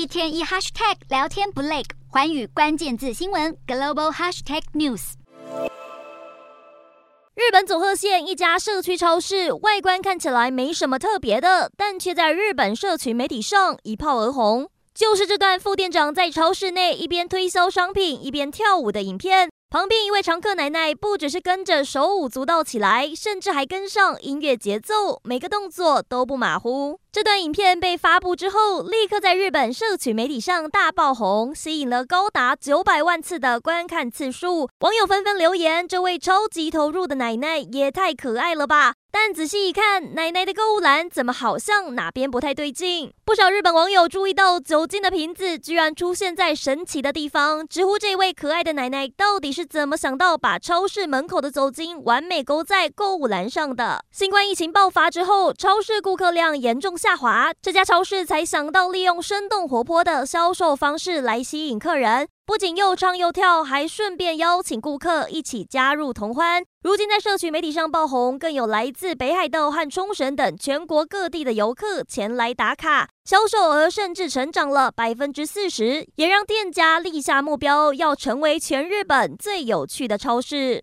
一天一 hashtag 聊天不累，环宇关键字新闻 global hashtag news。日本佐贺县一家社区超市，外观看起来没什么特别的，但却在日本社群媒体上一炮而红。就是这段副店长在超市内一边推销商品一边跳舞的影片。旁边一位常客奶奶不只是跟着手舞足蹈起来，甚至还跟上音乐节奏，每个动作都不马虎。这段影片被发布之后，立刻在日本社区媒体上大爆红，吸引了高达九百万次的观看次数。网友纷纷留言：“这位超级投入的奶奶也太可爱了吧！”但仔细一看，奶奶的购物篮怎么好像哪边不太对劲？不少日本网友注意到酒精的瓶子居然出现在神奇的地方，直呼这位可爱的奶奶到底是怎么想到把超市门口的酒精完美勾在购物篮上的？新冠疫情爆发之后，超市顾客量严重下滑，这家超市才想到利用生动活泼的销售方式来吸引客人。不仅又唱又跳，还顺便邀请顾客一起加入同欢。如今在社群媒体上爆红，更有来自北海道和冲绳等全国各地的游客前来打卡，销售额甚至成长了百分之四十，也让店家立下目标，要成为全日本最有趣的超市。